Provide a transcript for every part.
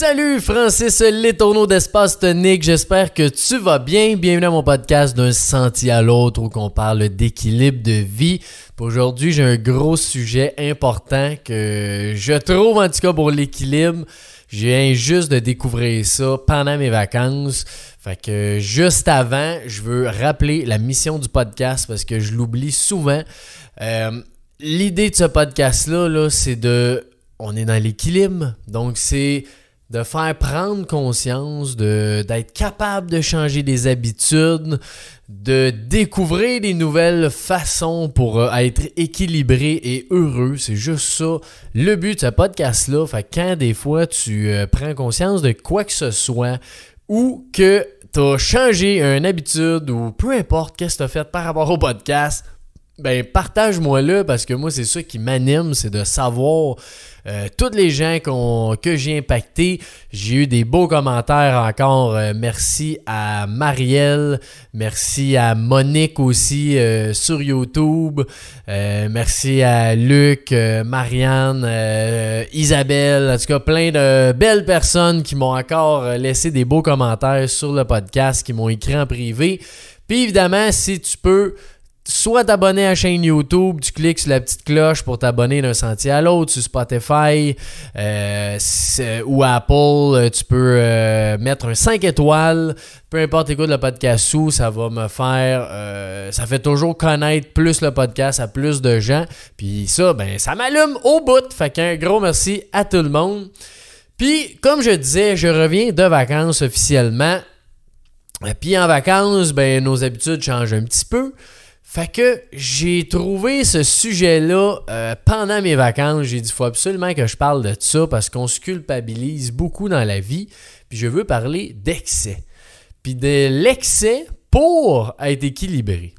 Salut Francis Letourneau d'Espace Tonique, j'espère que tu vas bien. Bienvenue à mon podcast d'un sentier à l'autre où on parle d'équilibre de vie. Aujourd'hui, j'ai un gros sujet important que je trouve en tout cas pour l'équilibre. Viens juste de découvrir ça pendant mes vacances. Fait que juste avant, je veux rappeler la mission du podcast parce que je l'oublie souvent. Euh, l'idée de ce podcast-là, -là, c'est de... On est dans l'équilibre. Donc, c'est de faire prendre conscience, d'être capable de changer des habitudes, de découvrir des nouvelles façons pour euh, être équilibré et heureux. C'est juste ça le but de ce podcast-là. Fait quand des fois tu euh, prends conscience de quoi que ce soit ou que tu as changé une habitude ou peu importe qu'est-ce que tu as fait par rapport au podcast, ben partage-moi là parce que moi c'est ça qui m'anime, c'est de savoir euh, tous les gens que j'ai impactés. J'ai eu des beaux commentaires encore. Euh, merci à Marielle, merci à Monique aussi euh, sur YouTube. merci à Luc, Marianne, Isabelle. En tout cas, plein de belles personnes qui m'ont encore laissé des beaux commentaires sur le podcast, qui m'ont écrit en privé. Puis évidemment, si tu peux soit t'abonner à la chaîne YouTube, tu cliques sur la petite cloche pour t'abonner d'un sentier à l'autre, sur Spotify euh, ou Apple, euh, tu peux euh, mettre un 5 étoiles, peu importe écoute le podcast où, ça va me faire, ça fait toujours connaître plus le podcast à plus de gens, puis ça, ben ça m'allume au bout, fait qu'un gros merci à tout le monde. Puis, comme je disais, je reviens de vacances officiellement. Puis en vacances, ben nos habitudes changent un petit peu. Fait que j'ai trouvé ce sujet-là euh, pendant mes vacances. J'ai dit, faut absolument que je parle de ça parce qu'on se culpabilise beaucoup dans la vie. Puis je veux parler d'excès. Puis de l'excès pour être équilibré.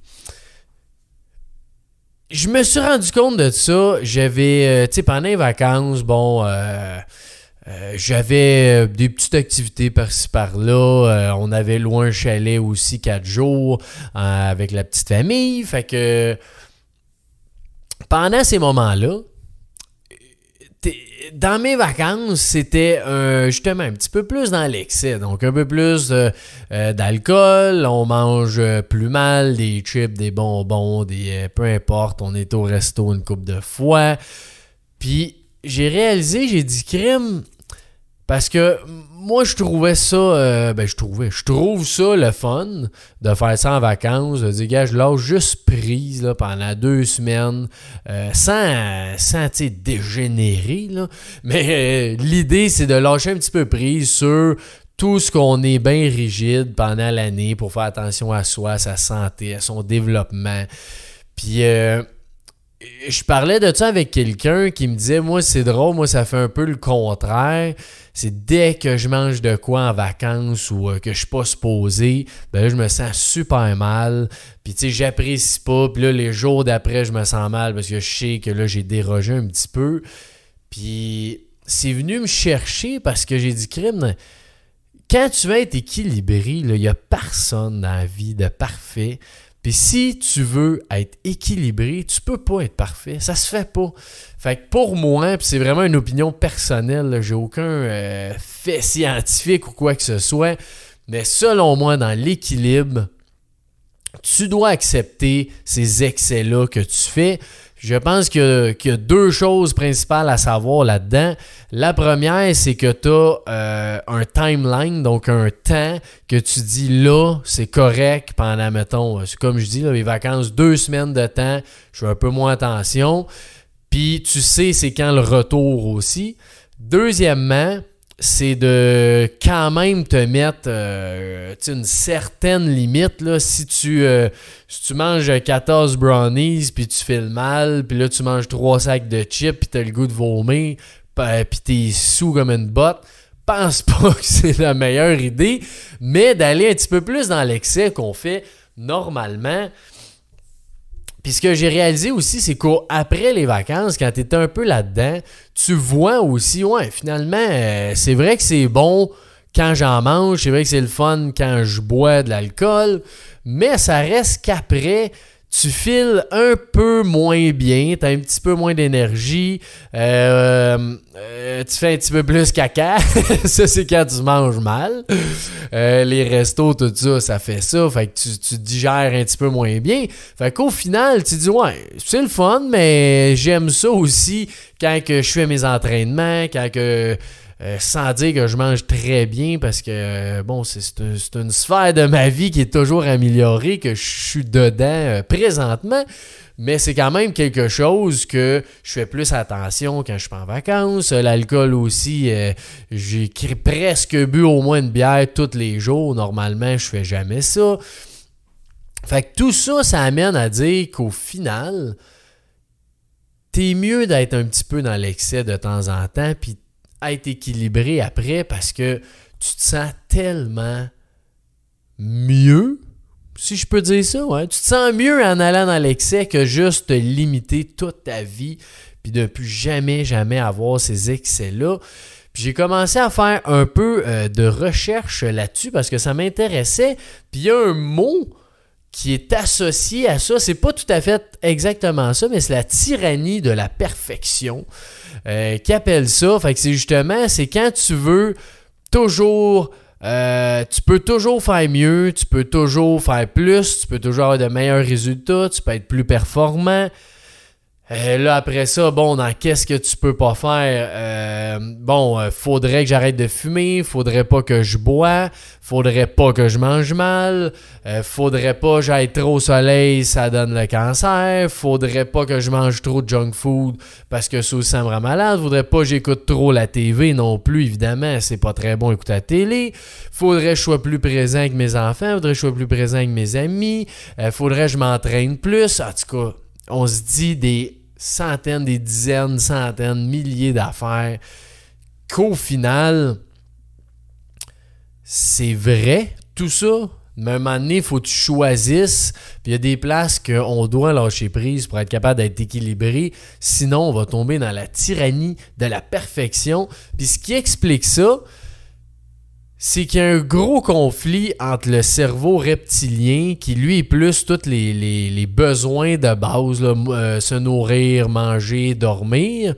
Je me suis rendu compte de ça. J'avais, euh, tu sais, pendant les vacances, bon, euh, euh, j'avais euh, des petites activités par-ci par-là. Euh, on avait loin un chalet aussi quatre jours avec la petite famille. Fait que pendant ces moments-là, dans mes vacances, c'était justement un petit peu plus dans l'excès. Donc, un peu plus d'alcool. On mange plus mal, des chips, des bonbons, des peu importe. On est au resto une coupe de fois. Puis, j'ai réalisé, j'ai dit, crime, parce que moi, je trouvais ça, euh, ben je trouvais, je trouve ça le fun de faire ça en vacances, de dire, gars, je lâche juste prise là, pendant deux semaines, euh, sans, sans dégénérer. Là. Mais euh, l'idée, c'est de lâcher un petit peu prise sur tout ce qu'on est bien rigide pendant l'année pour faire attention à soi, à sa santé, à son développement. Puis je parlais de ça avec quelqu'un qui me disait Moi, c'est drôle, moi, ça fait un peu le contraire. C'est dès que je mange de quoi en vacances ou euh, que je suis pas supposé, ben je me sens super mal. Puis, tu sais, j'apprécie pas. Puis là, les jours d'après, je me sens mal parce que je sais que là, j'ai dérogé un petit peu. Puis, c'est venu me chercher parce que j'ai dit Crime, quand tu vas être équilibré, il n'y a personne dans la vie de parfait. Puis si tu veux être équilibré, tu peux pas être parfait. Ça se fait pas. Fait que pour moi, c'est vraiment une opinion personnelle, j'ai aucun euh, fait scientifique ou quoi que ce soit, mais selon moi, dans l'équilibre, tu dois accepter ces excès-là que tu fais. Je pense qu'il y, a deux choses principales à savoir là-dedans. La première, c'est que tu as euh, un timeline, donc un temps que tu dis là, c'est correct pendant, mettons, c'est comme je dis, les vacances, deux semaines de temps, je fais un peu moins attention. Puis tu sais, c'est quand le retour aussi. Deuxièmement, c'est de quand même te mettre euh, une certaine limite. Là, si, tu, euh, si tu manges 14 brownies, puis tu fais le mal, puis là tu manges 3 sacs de chips, puis tu as le goût de vomir, puis t'es sous comme une botte, pense pas que c'est la meilleure idée, mais d'aller un petit peu plus dans l'excès qu'on fait normalement. Puis ce que j'ai réalisé aussi, c'est qu'après les vacances, quand tu un peu là-dedans, tu vois aussi, ouais, finalement, euh, c'est vrai que c'est bon quand j'en mange, c'est vrai que c'est le fun quand je bois de l'alcool, mais ça reste qu'après, tu files un peu moins bien, tu as un petit peu moins d'énergie, euh, euh, tu fais un petit peu plus caca. ça, c'est quand tu manges mal. Euh, les restos, tout ça, ça fait ça. Fait que tu, tu digères un petit peu moins bien. Fait qu'au final, tu dis, ouais, c'est le fun, mais j'aime ça aussi quand que je fais mes entraînements, quand que euh, sans dire que je mange très bien parce que, euh, bon, c'est une sphère de ma vie qui est toujours améliorée, que je suis dedans euh, présentement. Mais c'est quand même quelque chose que je fais plus attention quand je suis en vacances. L'alcool aussi, j'ai presque bu au moins une bière tous les jours. Normalement, je fais jamais ça. Fait que tout ça, ça amène à dire qu'au final, t'es mieux d'être un petit peu dans l'excès de temps en temps, puis être équilibré après parce que tu te sens tellement mieux, si je peux dire ça, ouais. Tu te sens mieux en allant dans l'excès que juste te limiter toute ta vie puis de plus jamais, jamais avoir ces excès-là. Puis j'ai commencé à faire un peu euh, de recherche là-dessus parce que ça m'intéressait. Puis il y a un mot qui est associé à ça. C'est pas tout à fait exactement ça, mais c'est la tyrannie de la perfection. Euh, qui appelle ça. Fait que c'est justement, c'est quand tu veux toujours. Euh, tu peux toujours faire mieux, tu peux toujours faire plus, tu peux toujours avoir de meilleurs résultats, tu peux être plus performant. Euh, là, après ça, bon, dans qu'est-ce que tu peux pas faire? Euh, bon, euh, faudrait que j'arrête de fumer, faudrait pas que je bois, faudrait pas que je mange mal, faudrait pas que j'aille trop au soleil, ça donne le cancer, faudrait pas que je mange trop de junk food parce que ça me rend malade, faudrait pas que j'écoute trop la TV non plus, évidemment, c'est pas très bon écouter la télé, faudrait que je sois plus présent avec mes enfants, faudrait que je sois plus présent avec mes amis, faudrait que je m'entraîne plus, en tout cas, on se dit des centaines, des dizaines, centaines, milliers d'affaires, qu'au final, c'est vrai, tout ça. Mais à un moment donné, il faut que tu choisisses. Puis il y a des places qu'on doit lâcher prise pour être capable d'être équilibré. Sinon, on va tomber dans la tyrannie de la perfection. Puis ce qui explique ça, c'est qu'il y a un gros conflit entre le cerveau reptilien, qui lui est plus tous les, besoins de base, euh, se nourrir, manger, dormir,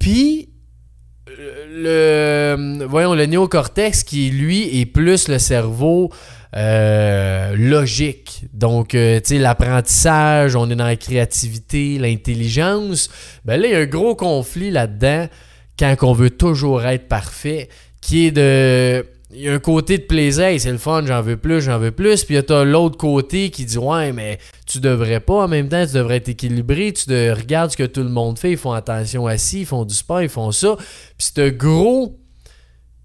puis le, voyons, le néocortex, qui lui est plus le cerveau euh, logique. Donc, euh, tu sais, l'apprentissage, on est dans la créativité, l'intelligence. Ben là, il y a un gros conflit là-dedans quand on veut toujours être parfait, qui est de. Il y a un côté de plaisir, c'est le fun, j'en veux plus, j'en veux plus. Puis a l'autre côté qui dit Ouais, mais tu devrais pas. En même temps, tu devrais être équilibré. Tu de, regardes ce que tout le monde fait. Ils font attention à ci, ils font du sport, ils font ça. Puis ce gros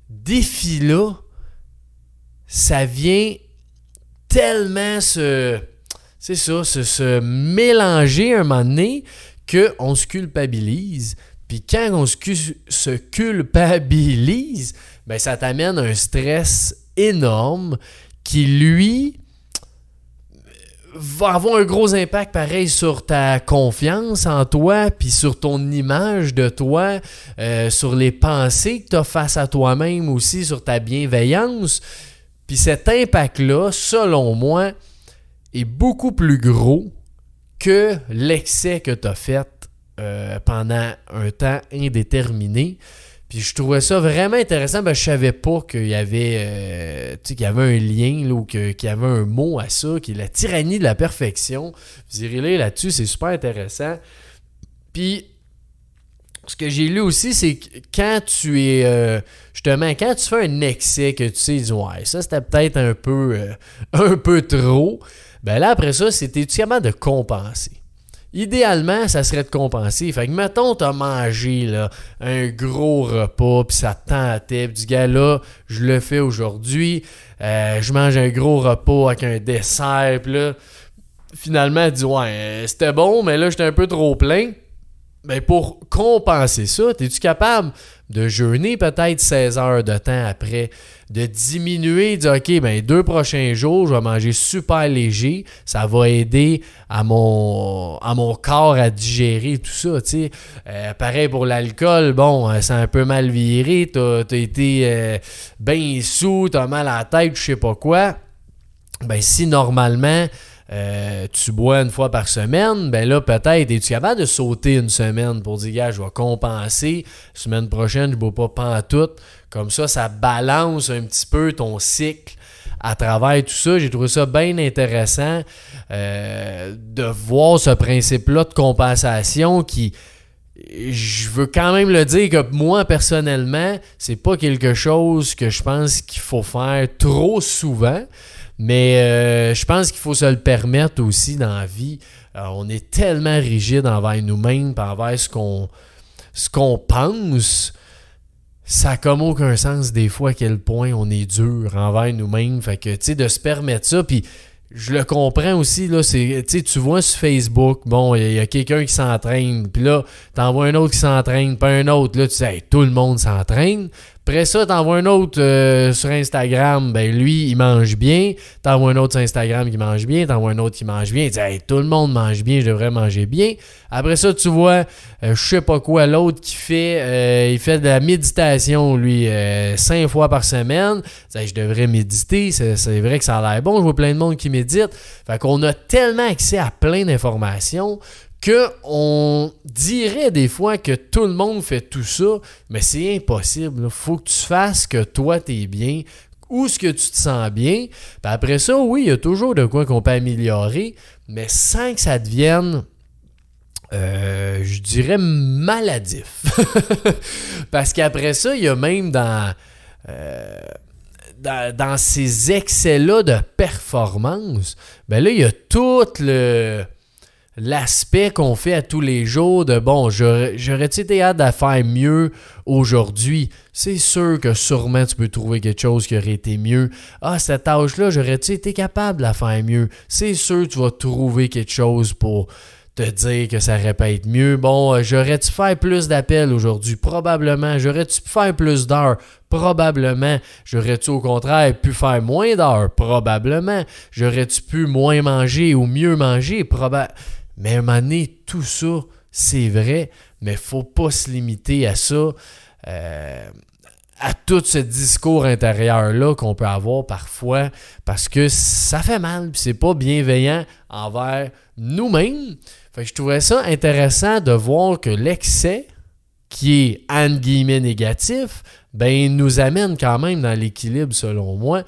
défi-là, ça vient tellement se. C'est ça, se, se mélanger un moment donné qu'on se culpabilise. Puis quand on se culpabilise, ben ça t'amène un stress énorme qui, lui, va avoir un gros impact pareil sur ta confiance en toi, puis sur ton image de toi, euh, sur les pensées que tu as face à toi-même aussi, sur ta bienveillance. Puis cet impact-là, selon moi, est beaucoup plus gros que l'excès que tu as fait euh, pendant un temps indéterminé. Puis je trouvais ça vraiment intéressant. Ben, je savais pas qu'il y avait euh, qu'il y avait un lien ou qu'il y avait un mot à ça, qui est la tyrannie de la perfection. Vous irez là-dessus, c'est super intéressant. Puis ce que j'ai lu aussi, c'est que quand tu es euh, justement quand tu fais un excès que tu sais, ouais, ça c'était peut-être un peu un peu trop. Ben là après ça, c'était tout de compenser? Idéalement, ça serait de compenser. Fait que, mettons, t'as mangé là, un gros repas, puis ça te tentait, du gars là, je le fais aujourd'hui, euh, je mange un gros repas avec un dessert, puis là, finalement, tu dis, ouais, euh, c'était bon, mais là, j'étais un peu trop plein. Ben, pour compenser ça, es-tu capable de jeûner peut-être 16 heures de temps après, de diminuer, de dire OK, ben deux prochains jours, je vais manger super léger, ça va aider à mon, à mon corps à digérer tout ça, tu sais. Euh, pareil pour l'alcool, bon, euh, c'est un peu mal viré, t'as as été euh, bien sous, t'as mal à la tête, je sais pas quoi. ben si normalement euh, tu bois une fois par semaine, ben là, peut-être, es-tu capable de sauter une semaine pour dire, gars, je vais compenser, semaine prochaine, je ne bois pas pantoute. Comme ça, ça balance un petit peu ton cycle à travers tout ça. J'ai trouvé ça bien intéressant euh, de voir ce principe-là de compensation qui, je veux quand même le dire que moi, personnellement, c'est pas quelque chose que je pense qu'il faut faire trop souvent. Mais euh, je pense qu'il faut se le permettre aussi dans la vie. Euh, on est tellement rigide envers nous-mêmes, envers ce qu'on ce qu'on pense. Ça n'a comme aucun sens des fois à quel point on est dur envers nous-mêmes. Fait que, tu sais, de se permettre ça, puis je le comprends aussi, là, tu vois sur Facebook, bon, il y, a quelqu'un qui s'entraîne, puis là, t'envoies un autre qui s'entraîne, pas un autre, là, tu sais, tout le monde s'entraîne. Après ça, t'envoies un autre euh, sur Instagram, ben lui, il mange bien. T'envoies un autre sur Instagram qui mange bien. T'envoies un autre qui mange bien. Tout le monde mange bien, je devrais manger bien. Après ça, tu vois, euh, je sais pas quoi, l'autre qui fait, euh, il fait de la méditation, lui, cinq fois par semaine. Je devrais méditer. C'est vrai que ça a l'air bon. Je vois plein de monde qui médite. Fait qu'on a tellement accès à plein d'informations que on dirait des fois que tout le monde fait tout ça, mais c'est impossible. Il faut que tu fasses que toi, tu es bien, ou ce que tu te sens bien. Après ça, oui, il y a toujours de quoi qu'on peut améliorer, mais sans que ça devienne, euh, je dirais, maladif. Parce qu'après ça, il y a même dans... Euh, dans, dans, ces excès-là de performance, ben là, il y a tout le, l'aspect qu'on fait à tous les jours de bon, j'aurais-tu été hâte de faire mieux aujourd'hui? C'est sûr que sûrement tu peux trouver quelque chose qui aurait été mieux. Ah, cette tâche-là, j'aurais-tu été capable de faire mieux? C'est sûr que tu vas trouver quelque chose pour te dire que ça aurait pu être mieux. Bon, euh, j'aurais-tu fait plus d'appels aujourd'hui? Probablement. J'aurais-tu pu faire plus d'heures? Probablement. J'aurais-tu au contraire pu faire moins d'heures? Probablement. J'aurais-tu pu moins manger ou mieux manger? Probablement. Mais à un moment donné, tout ça, c'est vrai, mais il ne faut pas se limiter à ça, euh, à tout ce discours intérieur-là qu'on peut avoir parfois, parce que ça fait mal, puis c'est pas bienveillant envers nous-mêmes. Fait je trouvais ça intéressant de voir que l'excès, qui est en guillemets négatif, ben nous amène quand même dans l'équilibre selon moi.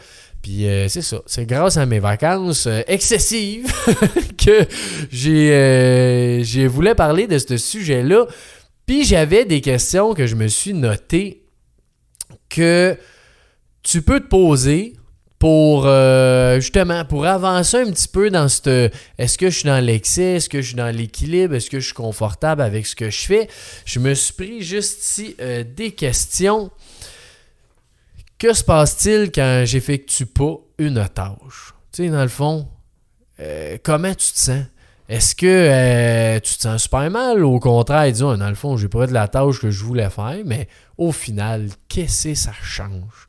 Puis euh, c'est ça, c'est grâce à mes vacances euh, excessives que j'ai, euh, j'ai voulu parler de ce sujet-là. Puis j'avais des questions que je me suis notées que tu peux te poser pour justement pour avancer un petit peu dans ce est-ce que je suis dans l'excès, est-ce que je suis dans l'équilibre, est-ce que je suis confortable avec ce que je fais? Je me suis pris juste ici des questions que se passe-t-il quand j'effectue pas une tâche? Tu sais, dans le fond, euh, comment tu te sens? Est-ce que euh, tu te sens super mal? Au contraire, disons, dans le fond, j'ai pas de la tâche que je voulais faire, mais au final, qu'est-ce que ça change?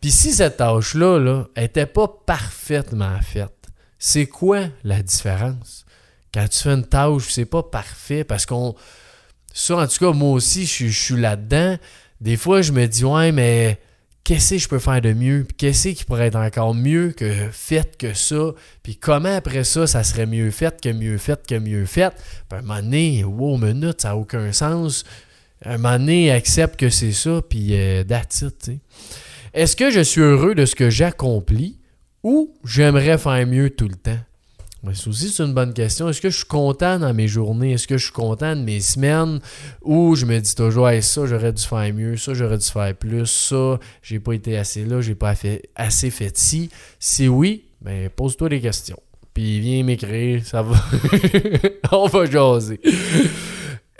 Puis si cette tâche-là là, était pas parfaitement faite, c'est quoi la différence? Quand tu fais une tâche, c'est pas parfait parce qu'on. Ça, en tout cas, moi aussi, je suis là-dedans. Des fois, je me dis, ouais, mais qu'est-ce que je peux faire de mieux, qu'est-ce qui pourrait être encore mieux que fait que ça, puis comment après ça, ça serait mieux fait que mieux fait que mieux fait. Puis à un moment donné, wow, minute, ça n'a aucun sens. un moment donné, accepte que c'est ça, puis euh, that's Est-ce que je suis heureux de ce que j'accomplis ou j'aimerais faire mieux tout le temps? Aussi, c'est une bonne question. Est-ce que je suis content dans mes journées? Est-ce que je suis content de mes semaines? Ou je me dis toujours, ça, j'aurais dû faire mieux, ça, j'aurais dû faire plus, ça, j'ai pas été assez là, j'ai pas assez fait ci. Si oui, ben pose-toi des questions. Puis viens m'écrire, ça va. On va jaser.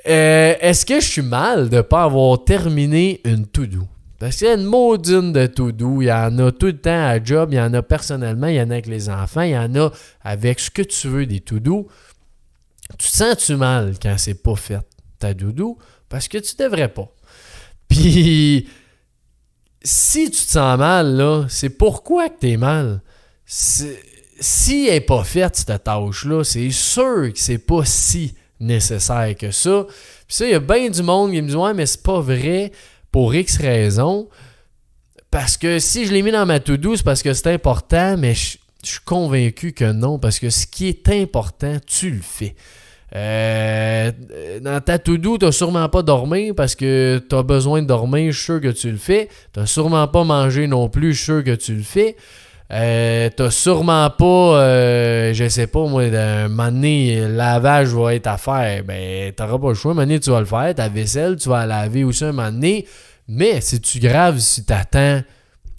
Euh, est-ce que je suis mal de ne pas avoir terminé une to-do? Parce qu'il y a une maudine de tout doux. Il y en a tout le temps à job, il y en a personnellement, il y en a avec les enfants, il y en a avec ce que tu veux des tout doux. Tu te sens-tu mal quand c'est pas fait, ta doudou? Parce que tu devrais pas. Puis, si tu te sens mal, là, c'est pourquoi que tu es mal? Si elle n'est pas faite, cette tâche-là, c'est sûr que c'est pas si nécessaire que ça. Puis ça, il y a bien du monde qui me dit Ouais, mais c'est pas vrai pour X raisons. Parce que si je l'ai mis dans ma to-do, c'est parce que c'est important, mais je, suis convaincu que non, parce que ce qui est important, tu le fais. Euh, dans ta to-do, t'as sûrement pas dormi parce que tu as besoin de dormir, je suis sûr que tu le fais. T'as sûrement pas mangé non plus, je suis sûr que tu le fais. Euh, t'as sûrement pas, euh, je sais pas moi, un moment donné, lavage va être à faire. Ben, t'auras pas le choix. Un moment donné, tu vas le faire. Ta vaisselle, tu vas la laver aussi un moment donné. Mais si tu grave si t'attends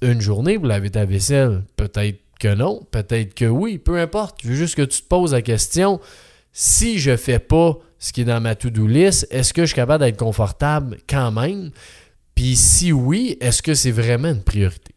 une journée pour laver ta vaisselle, peut-être que non, peut-être que oui, peu importe. Je veux juste que tu te poses la question si je fais pas ce qui est dans ma to-do list, est-ce que je suis capable d'être confortable quand même? Puis si oui, est-ce que c'est vraiment une priorité?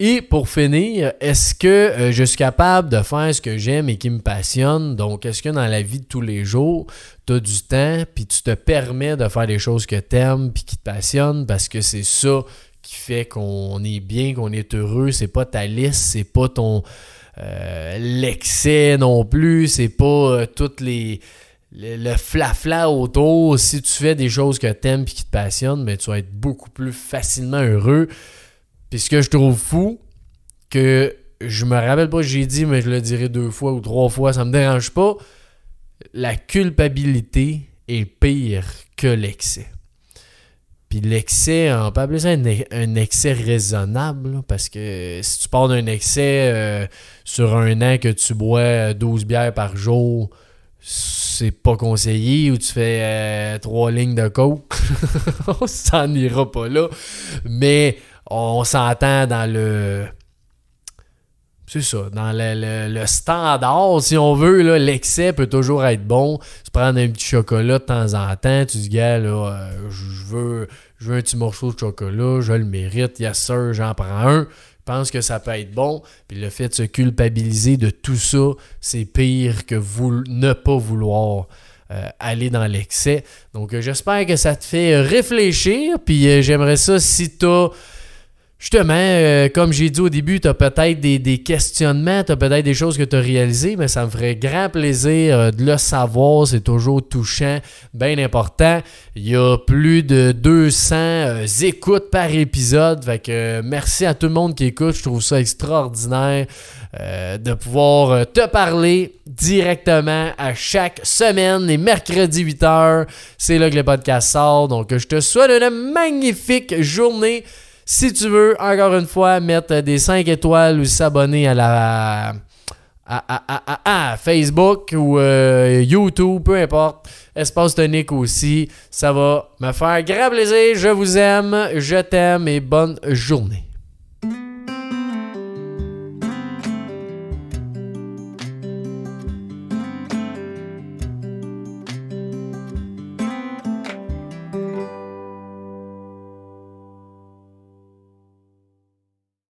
Et pour finir, est-ce que euh, je suis capable de faire ce que j'aime et qui me passionne? Donc, est-ce que dans la vie de tous les jours, tu as du temps, puis tu te permets de faire des choses que tu aimes, puis qui te passionnent, parce que c'est ça qui fait qu'on est bien, qu'on est heureux. C'est pas ta liste, c'est pas ton euh, l'excès non plus, c'est pas euh, toutes les le flafla autour. Si tu fais des choses que tu aimes et qui te passionnent, mais tu vas être beaucoup plus facilement heureux. Puis ce que je trouve fou, que je me rappelle pas, j'ai dit, mais je le dirai deux fois ou trois fois, ça me dérange pas. La culpabilité est pire que l'excès. Puis l'excès, on peut appeler ça un, excès raisonnable, parce que si tu pars d'un excès euh, sur un an que tu bois 12 bières par jour, c'est pas conseillé, ou tu fais euh, trois lignes de coke, on s'en ira pas là. Mais on s'entend dans le c'est ça. Dans le, standard, si on veut, l'excès peut toujours être bon. Tu prends un petit chocolat de temps en temps, tu dis, gars, là, euh, je veux, je veux un petit morceau de chocolat, je le mérite, yes sir, j'en prends un. Je pense que ça peut être bon. Puis le fait de se culpabiliser de tout ça, c'est pire que vous ne pas vouloir. Euh, aller dans l'excès. Donc, euh, j'espère que ça te fait réfléchir. Puis, j'aimerais ça si tu as Justement, euh, comme j'ai dit au début, tu as peut-être des, questionnements, tu as peut-être des choses que tu as réalisées, mais ça me ferait grand plaisir euh, de le savoir. C'est toujours touchant, bien important. Il y a plus de 200 euh, écoutes par épisode. Fait que merci à tout le monde qui écoute. Je trouve ça extraordinaire de pouvoir te parler directement à chaque semaine, les mercredis 8h. C'est là que le podcast sort. Donc, je te souhaite une magnifique journée. Si tu veux, encore une fois, mettre des 5 étoiles ou s'abonner à la à, Facebook ou euh, YouTube, peu importe. Espace tonique aussi. Ça va me faire grand plaisir. Je vous aime, je t'aime et bonne journée.